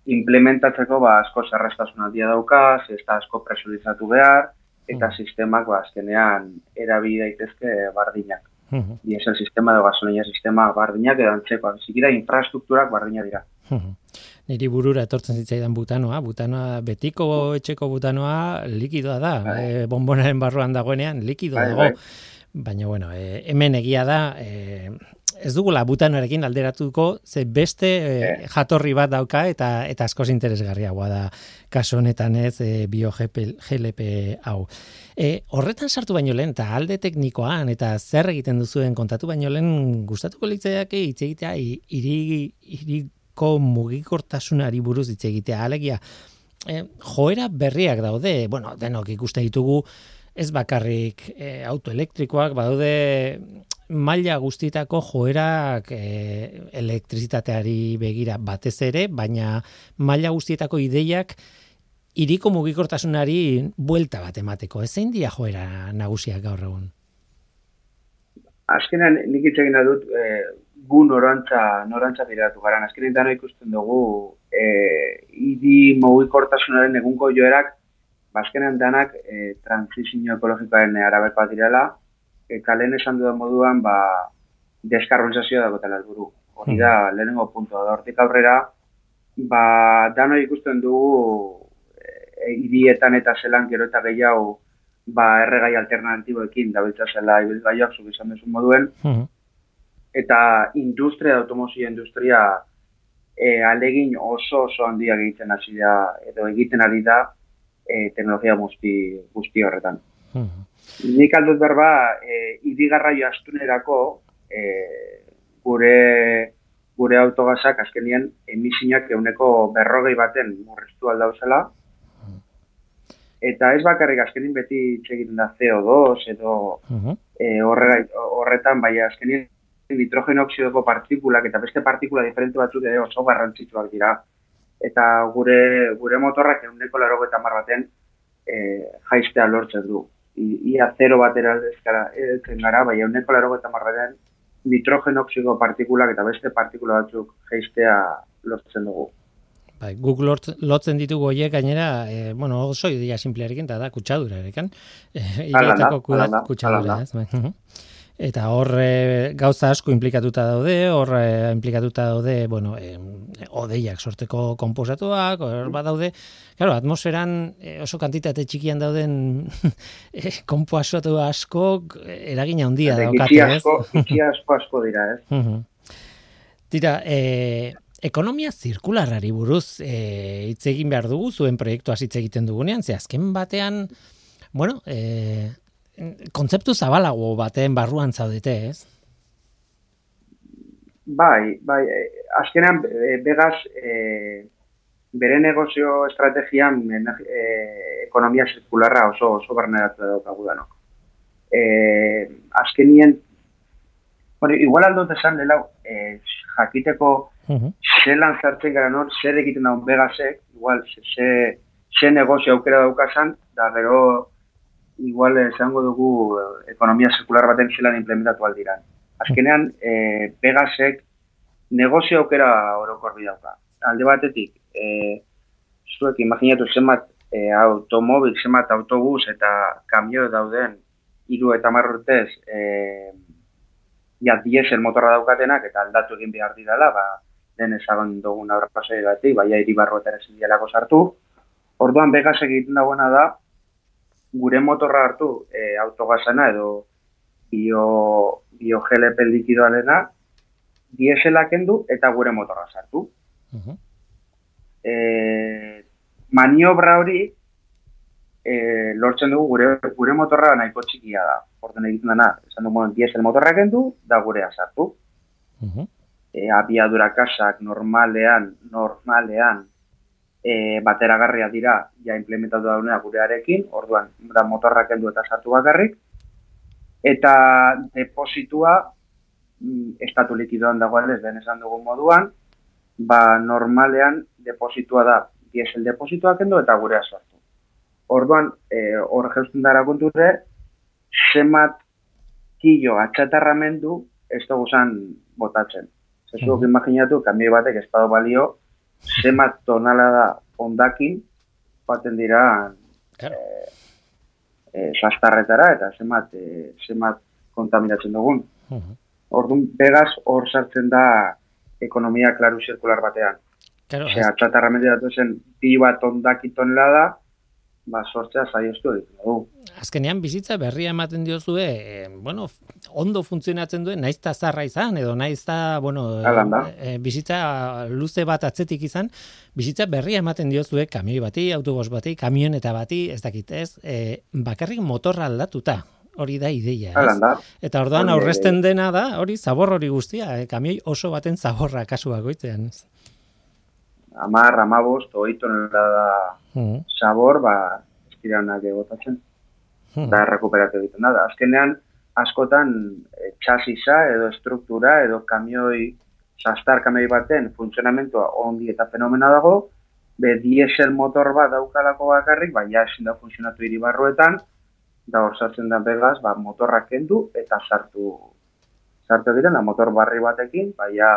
implementatzeko ba, asko zerreztasun handia dauka, ez da asko presurizatu behar, eta Mm. sistemak ba, azkenean erabi daitezke bardinak. Mhm. Diesel sistema edo gasolina sistema bardinak edo antzekoak. Zikira infrastrukturak bardinak dira. Niri burura etortzen zitzaidan butanoa, butanoa betiko etxeko butanoa likidoa da, Bai. e, bonbonaren barruan dagoenean likido Bai, dago. bai. Baina bueno, e, hemen egia da, e, ez dugula butanoarekin alderatuko, ze beste e, jatorri bat dauka eta eta askoz interesgarriagoa da kasu honetan ez e, bio-GLP hau. E, horretan sartu baino lehen, eta alde teknikoan, eta zer egiten duzuen kontatu baino lehen, gustatuko litzaiake hitz egitea hiri hiriko mugikortasunari buruz hitz egitea. Alegia, e, joera berriak daude, bueno, denok ikuste ditugu, ez bakarrik e, autoelektrikoak, badaude maila guztietako joerak e, elektrizitateari begira batez ere, baina maila guztietako ideiak iriko mugikortasunari buelta bat emateko. Ez zein dia joera nagusiak gaur egun? Azkenean nik hitz egin nahi dut e, gu norantza, norantza biratu garan. Azkenean dano ikusten dugu e, idi mugikortasunaren egunko joerak bazkenean danak e, transizio ekologikoaren arabekoa direla, e, kalen esan dudan moduan, ba, deskarbonizazioa dagotela helburu. Hori da, lehenengo puntua da. Hortik aurrera, ba, dano ikusten dugu hirietan eta zelan gero eta gehiago ba, erregai alternatiboekin dabiltza zela ibilgaiak zuk izan duzu moduen, eta industria, automozio industria e, alegin oso oso handiak egiten hasi da, edo egiten ari da e, teknologia guzti, guzti horretan. Mhm. Nik aldut berba, e, idigarraio astunerako e, gure gure autogazak azkenien emisiak euneko berrogei baten murriztu aldauzela. Eta ez bakarrik azkenin beti hitz egiten da CO2 edo Mhm. e, horre, horretan, bai azkenien nitrogeno oksidoko partikulak eta beste partikula diferente batzuk ere oso garrantzitsuak dira. Eta gure gure motorrak euneko laro baten e, jaistea lortzen du. I, ia zero batera eltzen gara, bai euneko laro baten nitrogeno oksidoko partikulak eta beste partikula batzuk jaistea lortzen dugu. Bai, guk lort, lotzen ditugu hoiek gainera, e, bueno, oso ideia simplearekin, eta da kutsadura erekan. E, Hala da, Iretako kuda- hala da, kutsadura, ez? Bai. Eta hor e, gauza asko implikatuta daude, hor e, implikatuta daude, bueno, e, odeiak sorteko konposatuak, hor badaude, claro, atmosferan e, oso kantitate txikian dauden e, konposatu asko eragina handia daukate, ez? asko, asko asko dira, ez? Tira, e, ekonomia zirkularrari buruz e, hitz egin behar dugu zuen proiektua hitz egiten dugunean, ze azken batean, bueno, e, kontzeptu zabalago baten barruan zaudete, ez? Bai, bai, eh, azkenean eh, Begaz eh, bere negozio estrategian eh, ekonomia zirkularra oso oso barneratu daukagu danok. Eh, azkenien Bueno, igual aldot esan dela, eh, jakiteko Mhm. zelan zartzen gara nor, zer egiten daun Begazek, igual, ze, ze, negozio aukera daukasan, da gero igual esango dugu eh, ekonomia zirkular baten zelan implementatu aldiran. Azkenean, eh, Pegasek negozio aukera orokorri dauka. Alde batetik, eh, zuek imaginatu zenbat eh, automobil, zenbat autobus eta kamio dauden hiru eta hamar urtez eh, ja diesel motorra daukatenak eta aldatu egin behar didala, ba, den ezagon dugun aurra pasai batik, baina iribarro eta ezin dialako sartu. Orduan, begaz egiten dagoena da, gure motorra hartu e, autogazana edo bio, bio GLP likidoalena, diesela kendu eta gure motorra sartu. Mhm. E, maniobra hori e, lortzen dugu gure, gure motorra nahiko txikia da. Orduan egiten dena, esan dugu, diesel motorra kendu da gurea sartu Mhm. E, abiadura kasak normalean, normalean e, bateragarria dira ja implementatu daunea gurearekin, orduan da motorrak heldu eta sartu bakarrik, eta depositua mm, estatu likidoan dagoen ez den esan dugun moduan, ba normalean depositua da diesel depositua kendu eta gurea sortu. Orduan, e, hor jeusten dara konture, zemat kilo atxatarramendu ez dugu botatzen. Zezuok Mhm. imaginatu, kamioi batek ez badu balio, zemat tonala da ondakin, baten dira Claro. e, sastarretara eta zemat, e, zemat kontaminatzen dugun. Mhm. Orduan, begaz hor sartzen da ekonomia klaru zirkular batean. Claro, Osea, atxatarramendu datu zen bi bat ondaki tonelada, ba, sortzea saiestu egiten dugu. azkenean bizitza berria ematen diozue, e, bueno, ondo funtzionatzen duen, naiz ta zarra izan, edo naiz ta, bueno, e, bizitza luze bat atzetik izan, bizitza berria ematen diozue kamioi bati, autobus bati, kamioneta bati, ez dakit ez, e, bakarrik motorra aldatuta, hori da ideia, ez? Eta orduan aurrezten dena da, hori zabor hori guztia, e, kamioi oso baten zaborra kasu bakoitzean. ez? Amar, amabost, hoi tonelada Mhm. sabor, ba, onak egotatzen. Mhm. da rekuperatu egiten da. Da, Azkenean, askotan e, txasisa edo struktura edo kamioi, sastar kamioi baten funtzionamentua ondi eta fenomena dago, be diesel motor bat daukalako bakarrik, baina ezin da funtzionatu iribarruetan, da hor sartzen da begaz, ba, motorrak kendu eta sartu sartu diren, da motor barri batekin, baina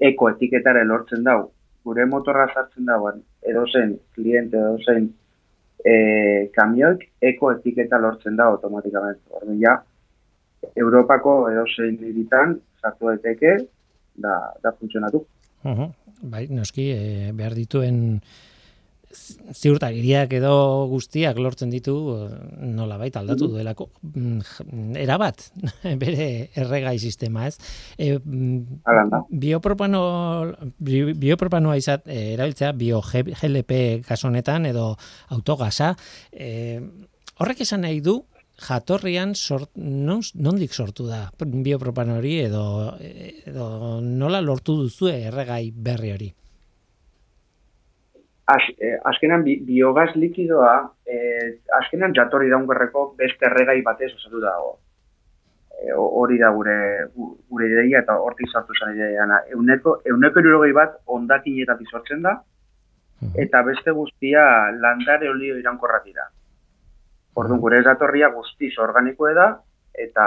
eko etiketare lortzen dau. Gure motorra sartzen dauan, edozein kliente, edozein e, kamioik eko etiketa lortzen da automatikamente. Orduan ja, Europako edozein hiritan sartu daiteke da, da funtzionatu. Mhm. Bai, noski, e, behar dituen ziurtagiriak edo guztiak lortzen ditu nola baita aldatu duelako. Mm, erabat bere erregai sistema ez? E, mm, biopropano bi- biopropanoa izat e, erabiltzea bio GLP kasu honetan edo autogasa e, horrek esan nahi du jatorrian sort, non, nondik sortu da biopropano hori edo, edo nola lortu duzue erregai berri hori Az, eh, azkenan bi, biogaz likidoa, eh, azkenan jatorri daungerreko beste erregai batez osatu dago. Eh, ho- hori da gure gu- gure ideia eta hortik sartu zen ideiana. Euneko, euneko irurogei bat ondakinetatik sortzen da, eta beste guztia landare olio irankorrak dira. Orduan gure jatorria guztiz organikoa da, eta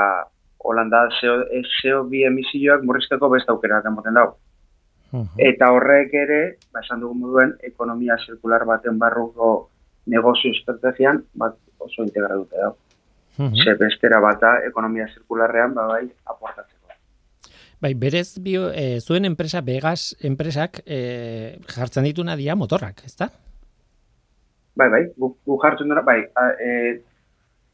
Holanda CO, CO2 emisioak murrizteko beste aukerak ematen dago. Eta horrek ere, ba, esan dugu moduen, ekonomia zirkular baten barruko negozio estrategian bat oso integra dute dago. Mhm. Ze bestera bata ekonomia zirkularrean ba, bai aportatzeko. Bai, berez bio, e, zuen enpresa Vegas enpresak e, jartzen dituna dira motorrak, ezta? Bai, bai, gu, gu jartzen dira, bai, a, e,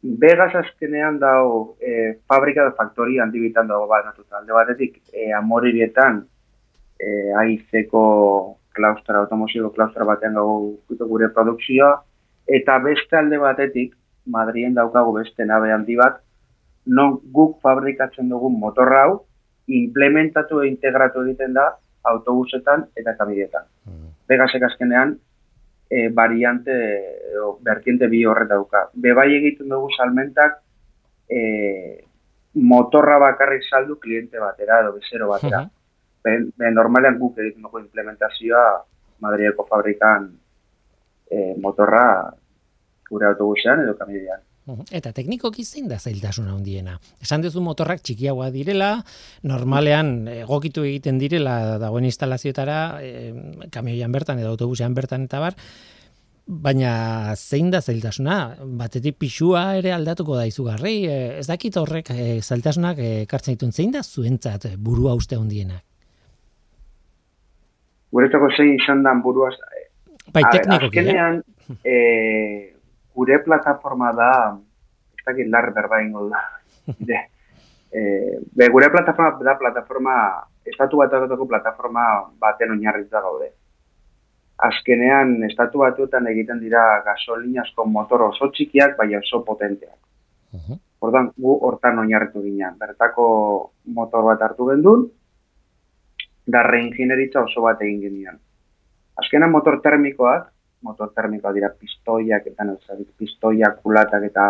Vegas azkenean dago e, fabrika da faktoria handi bitan dago bat natuta. Alde batetik, e, amoribietan e, aizeko klaustra, automozio klaustra batean gago gure produkzioa, eta beste alde batetik, Madrien daukagu beste nabe handi bat, non guk fabrikatzen dugun motorra hau, implementatu e integratu egiten da autobusetan eta kamioetan. Vegasek azkenean, e, variante edo vertiente bi horret dauka. Bebai egiten dugu salmentak e, motorra bakarrik saldu kliente batera edo bezero batera. Mhm. Ben, ben normalean guk egiten dugu implementazioa Madrileko fabrikan e, motorra gure autobusean edo kamioian. Mhm. Eta teknikoki zein da zailtasuna handiena. Esan duzu motorrak txikiagoa direla, normalean egokitu egiten direla dagoen instalazioetara, e, kamioian bertan edo autobusean bertan eta bar, baina zein da zailtasuna? Batetik pixua ere aldatuko da izugarri, e, ez dakit horrek e, zailtasunak ekartzen dituen zein da zuentzat burua uste handienak? Guretzako zein izan dan burua... Bai, teknikoki, azkenean, eh? gure plataforma da, ez dakit lar berba ingo da. De, e, be, gure plataforma da plataforma, estatu bat plataforma baten oinarritza gaude. Azkenean, estatu batuetan egiten dira gasolinasko motor oso txikiak, bai oso potenteak. Uh Ordan gu hortan oinarritu ginen. Bertako motor bat hartu gendun, da reingineritza oso bat egin ginen. Azkenean motor termikoak, motor termikoa dira pistoiak eta nezarik pistoiak kulatak eta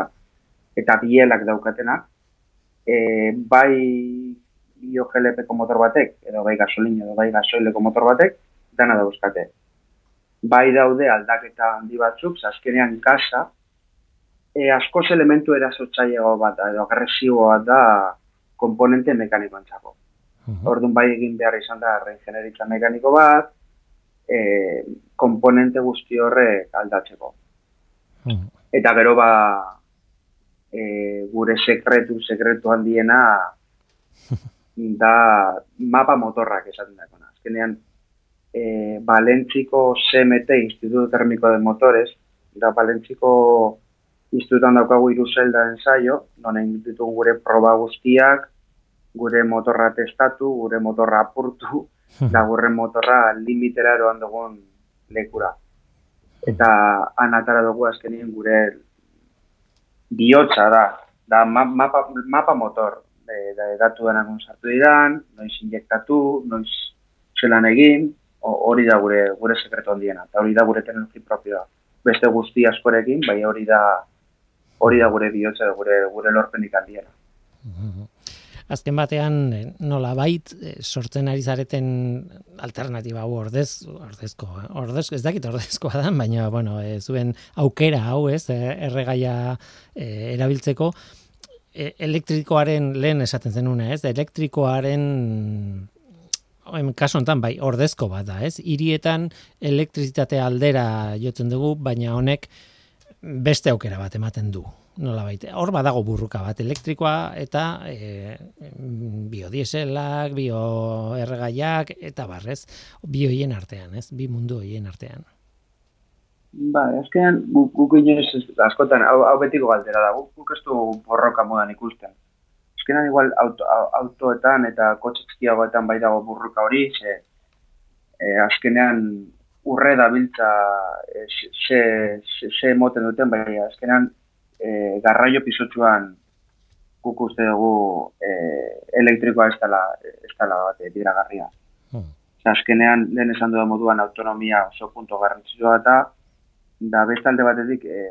eta bielak daukatenak e, bai bio GLP-ko motor batek edo bai gasolina edo bai gasoileko motor batek dana dauzkate bai daude aldaketa handi batzuk azkenean kasa e, askoz elementu erasotzaileago bat edo agresiboa da komponente mekanikoantzako. -huh. Orduan bai egin behar izan da regeneritza mekaniko bat, e, komponente guzti horrek aldatzeko. Hmm. Eta gero ba e, gure sekretu, sekretu handiena da mapa motorrak esaten dago. Azkenean, e, Balentziko CMT, Instituto Termiko de Motores, da Balentziko institutan daukagu iru zelda ensaio, non egin ditugu gure proba guztiak, gure motorra testatu, gure motorra apurtu, da gurren motorra limitera eroan dugun lekura. Eta anatara dugu azkenien gure bihotza da, da mapa, mapa motor, e, da, datu denak sartu diran, noiz injektatu, noiz zelan egin, hori da gure gure sekretu handiena, eta hori da gure teknologi propioa. Beste guzti askorekin, bai hori da hori da gure bihotza, gure, gure lorpenik handiena azken batean eh, nola bait eh, sortzen ari zareten alternatiba hau ordez, ordezko, eh, ordez, ez dakit ordezkoa da, baina, bueno, e, zuen aukera hau ez, erregaia erabiltzeko, elektrikoaren lehen esaten zenuna ez, elektrikoaren en kaso hontan bai ordezko bat da, ez? Hirietan elektrizitate aldera jotzen dugu, baina honek beste aukera bat ematen du nola baite. Hor badago burruka bat elektrikoa eta e, biodieselak, bioerregaiak eta barrez, bioien artean, ez? Bi mundu hoien artean. Ba, azkenean guk gu, inoiz askotan hau, hau betiko galdera da. Guk, guk ez du borroka modan ikusten. Azkenean igual auto, autoetan eta kotxe txikiagoetan bai dago burruka hori, ze, e, azkenean urre da biltza e, ze, ze, ze moten duten, bai azkenean e, garraio pisotsuan guk uste dugu e, elektrikoa ez dela, ez dela bat dira garria. Hmm. Azkenean, lehen esan duda moduan autonomia oso punto garrantzitsua eta da bestalde batetik e,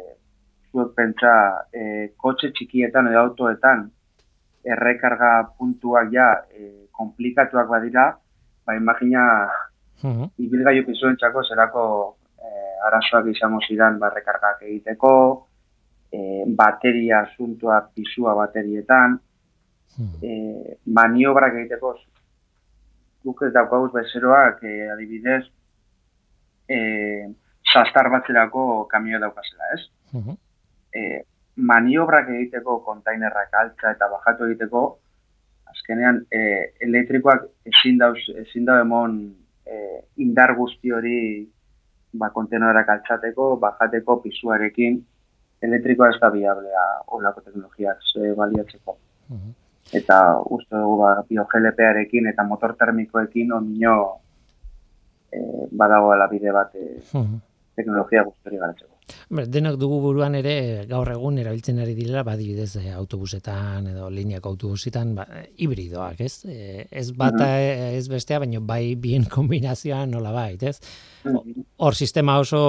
zuek pentsa e, kotxe txikietan edo autoetan errekarga puntuak ja e, komplikatuak badira, ba imagina hmm. ibilgaiu pisuen txako zerako e, arazoak izango zidan ba, rekargak egiteko, e, bateria asuntua pisua baterietan, hmm. e, maniobrak egiteko guk ez daukauz bezeroak e, adibidez e, sastar batzerako kamio daukazela, ez? Hmm. E, maniobrak egiteko kontainerrak altza eta bajatu egiteko azkenean e, elektrikoak ezin dauz ezin da emon e, indar guzti hori ba kontainerak altzateko, bajateko pisuarekin elektrikoa ez da biablea horlako teknologiak ze baliatzeko. Mhm. Eta uste dugu ba, bio-GLP-arekin eta motor termikoekin onino eh, badagoela bide bat eh, teknologia guztori garatzeko. Denok dugu buruan ere gaur egun erabiltzen ari direla badibidez e, autobusetan edo lineako autobusetan ba, hibridoak, ez? E, ez bata ez bestea, baina bai bien kombinazioa nola bait, ez? Hor sistema oso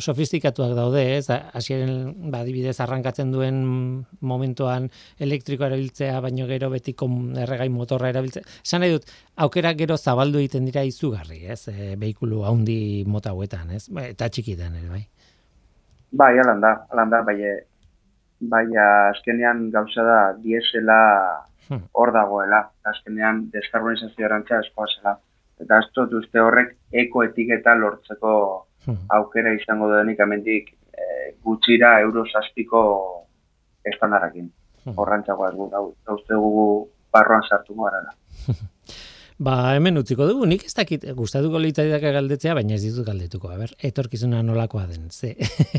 sofistikatuak daude, ez? Hasien badibidez arrankatzen duen momentuan elektrikoa erabiltzea, baino gero betiko erregai motorra erabiltzea. Esan nahi dut, aukera gero zabaldu egiten dira izugarri, ez? E, behikulu haundi mota hauetan, ez? Ba, eta txikitan ere, bai. Bai, alan da, alan da, bai, baina azkenean gauza da diesela Hmm. hor dagoela, azkenean deskarbonizazio erantza eskoa zela. Eta ez dut uste horrek eko etiketa lortzeko Hmm. aukera izango denik amendik e, gutxira euro zazpiko estandarakin. Hmm. Horrantzagoa ez gu, eta uste gugu barroan sartuko garala. Ba, hemen utziko dugu, nik ez dakit gustatuko litzaidake galdetzea, baina ez ditut galdetuko. A ber, etorkizuna nolakoa den, ze.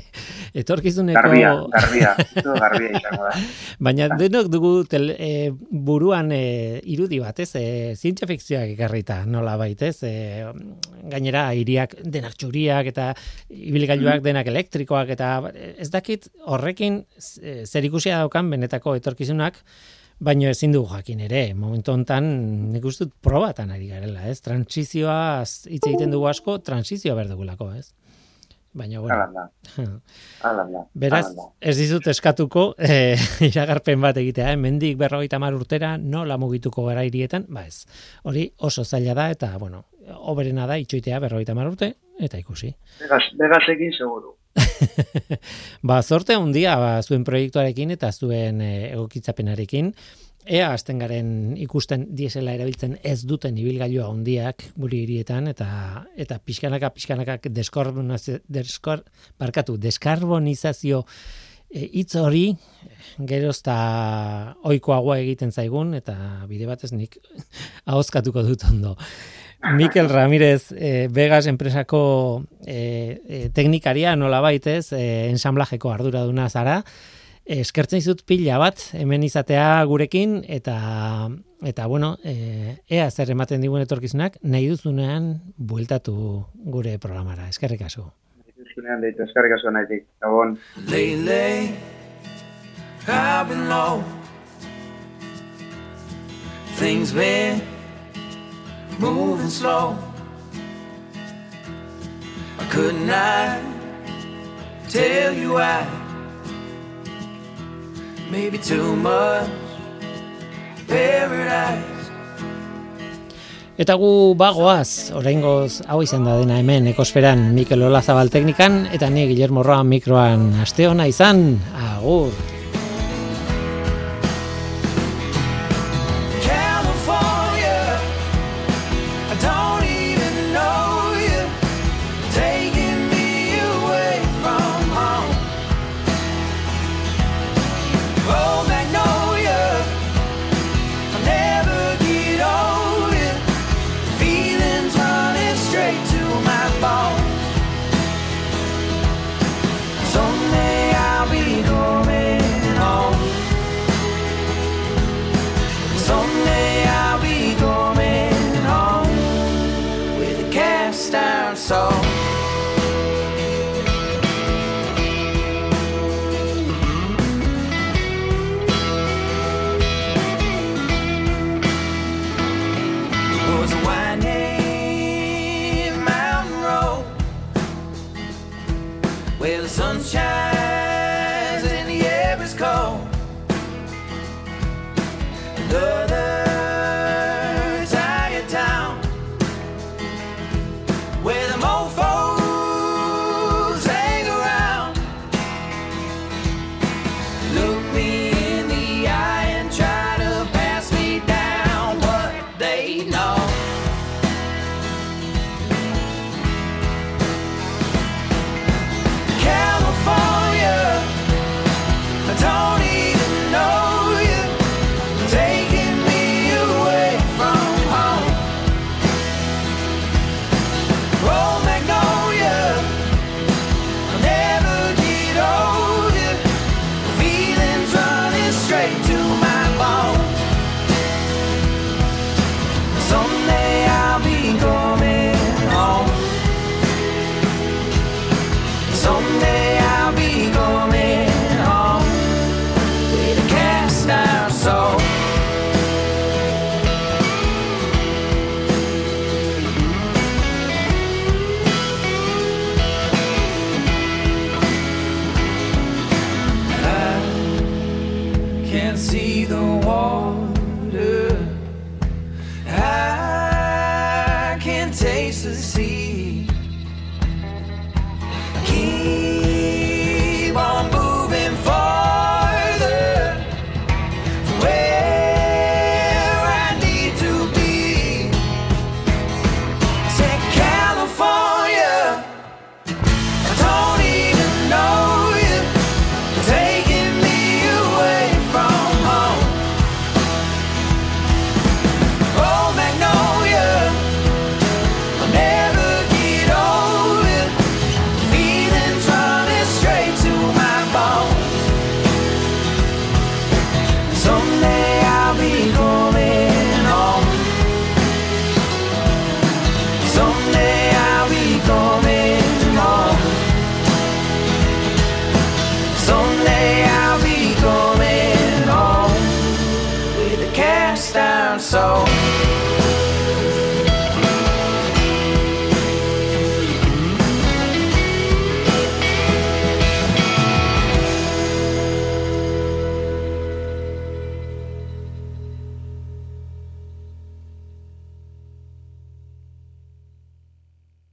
Etorkizuneko... Garbia, garbia, garbia izango da. Baina denok dugu tel, e, buruan e, irudi bat, ez? E, zientzia fikzioak ekarrita nola baitez. E, gainera, hiriak denak txuriak eta ibilgailuak denak elektrikoak eta ez dakit horrekin e, zer ikusia daukan benetako etorkizunak, Baina ezin dugu jakin ere, momentu hontan nik uste dut probatan ari garela, ez? Transizioa hitz egiten dugu asko, transizioa behar dugulako, ez? Baina, bueno, Alan da, alan da. Beraz, alan da. ez dizut eskatuko eh, iragarpen bat egitea, eh? mendik berrogeita mar urtera nola mugituko gara hirietan, ba ez. Hori oso zaila da eta, bueno, oberena da itxoitea berrogeita mar urte, eta ikusi. Vegas, Vegasekin seguru. ba, zorte handia ba, zuen proiektuarekin eta zuen eh, egokitzapenarekin, ea hasten garen ikusten diesela erabiltzen ez duten ibilgailua handiak guri hirietan eta eta pixkanaka pixkanaka deskarbonizazio deskar, barkatu, deskarbonizazio e, hitz hori gerozta ohikoagoa egiten zaigun eta bide batez nik ahozkatuko dut ondo. Mikel Ramirez, eh, Vegas enpresako eh, eh, teknikaria nola baitez, eh, ensamblajeko arduraduna zara, eskertzen dizut pila bat hemen izatea gurekin eta eta bueno, eh, ea zer ematen digun etorkizunak nahi duzunean bueltatu gure programara. Eskerrik asko. Zunean deitu, eskarrik asko nahitik. Gabon. Lately, I've been low. Things been moving slow. I could not tell you why. Maybe too much paradise. Eta gu bagoaz, oraingoz hau izan da dena hemen ekosferan Mikel Olazabal teknikan, eta ni Guillermo Roa mikroan aste ona izan, agur.